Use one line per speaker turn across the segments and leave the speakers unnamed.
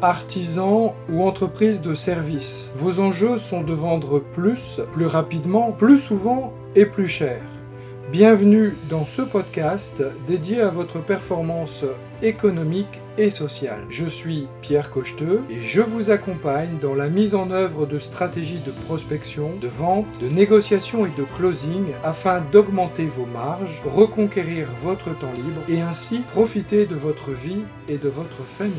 Artisan ou entreprise de service, vos enjeux sont de vendre plus, plus rapidement, plus souvent et plus cher. Bienvenue dans ce podcast dédié à votre performance économique et sociale. Je suis Pierre Cocheteux et je vous accompagne dans la mise en œuvre de stratégies de prospection, de vente, de négociation et de closing afin d'augmenter vos marges, reconquérir votre temps libre et ainsi profiter de votre vie et de votre famille.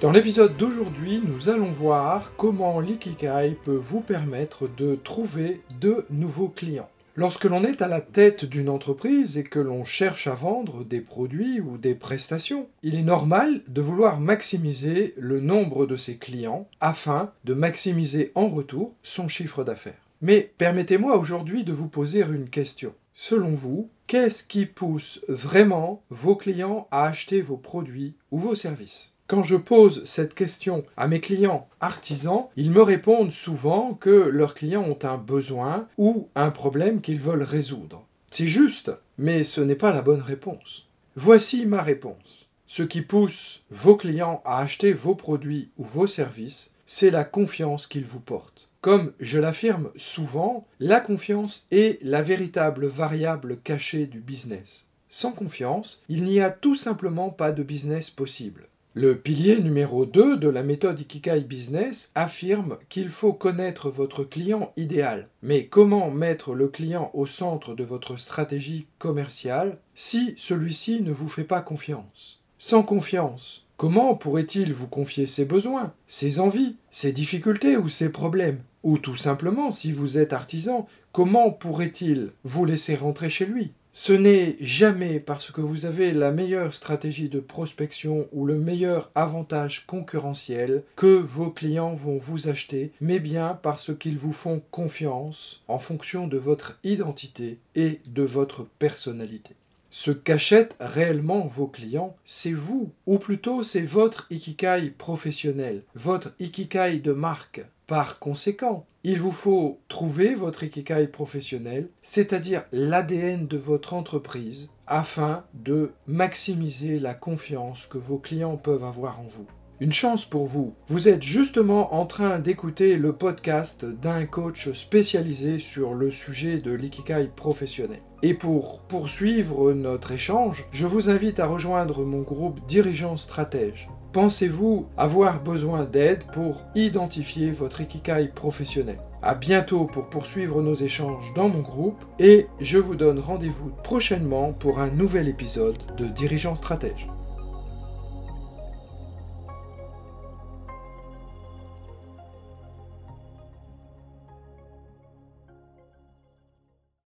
Dans l'épisode d'aujourd'hui, nous allons voir comment l'ikigai peut vous permettre de trouver de nouveaux clients. Lorsque l'on est à la tête d'une entreprise et que l'on cherche à vendre des produits ou des prestations, il est normal de vouloir maximiser le nombre de ses clients afin de maximiser en retour son chiffre d'affaires. Mais permettez-moi aujourd'hui de vous poser une question. Selon vous, qu'est-ce qui pousse vraiment vos clients à acheter vos produits ou vos services? Quand je pose cette question à mes clients artisans, ils me répondent souvent que leurs clients ont un besoin ou un problème qu'ils veulent résoudre. C'est juste, mais ce n'est pas la bonne réponse. Voici ma réponse. Ce qui pousse vos clients à acheter vos produits ou vos services, c'est la confiance qu'ils vous portent. Comme je l'affirme souvent, la confiance est la véritable variable cachée du business. Sans confiance, il n'y a tout simplement pas de business possible. Le pilier numéro 2 de la méthode Ikikai Business affirme qu'il faut connaître votre client idéal. Mais comment mettre le client au centre de votre stratégie commerciale si celui-ci ne vous fait pas confiance? Sans confiance, comment pourrait-il vous confier ses besoins, ses envies, ses difficultés ou ses problèmes? Ou tout simplement, si vous êtes artisan, comment pourrait-il vous laisser rentrer chez lui? Ce n'est jamais parce que vous avez la meilleure stratégie de prospection ou le meilleur avantage concurrentiel que vos clients vont vous acheter, mais bien parce qu'ils vous font confiance en fonction de votre identité et de votre personnalité. Ce qu'achètent réellement vos clients, c'est vous, ou plutôt c'est votre ikikai professionnel, votre ikikai de marque. Par conséquent, il vous faut trouver votre ikikai professionnel, c'est-à-dire l'ADN de votre entreprise, afin de maximiser la confiance que vos clients peuvent avoir en vous. Une chance pour vous, vous êtes justement en train d'écouter le podcast d'un coach spécialisé sur le sujet de l'ikikai professionnel. Et pour poursuivre notre échange, je vous invite à rejoindre mon groupe Dirigeants Stratège. Pensez-vous avoir besoin d'aide pour identifier votre ikikai professionnel? A bientôt pour poursuivre nos échanges dans mon groupe et je vous donne rendez-vous prochainement pour un nouvel épisode de Dirigeants Stratège.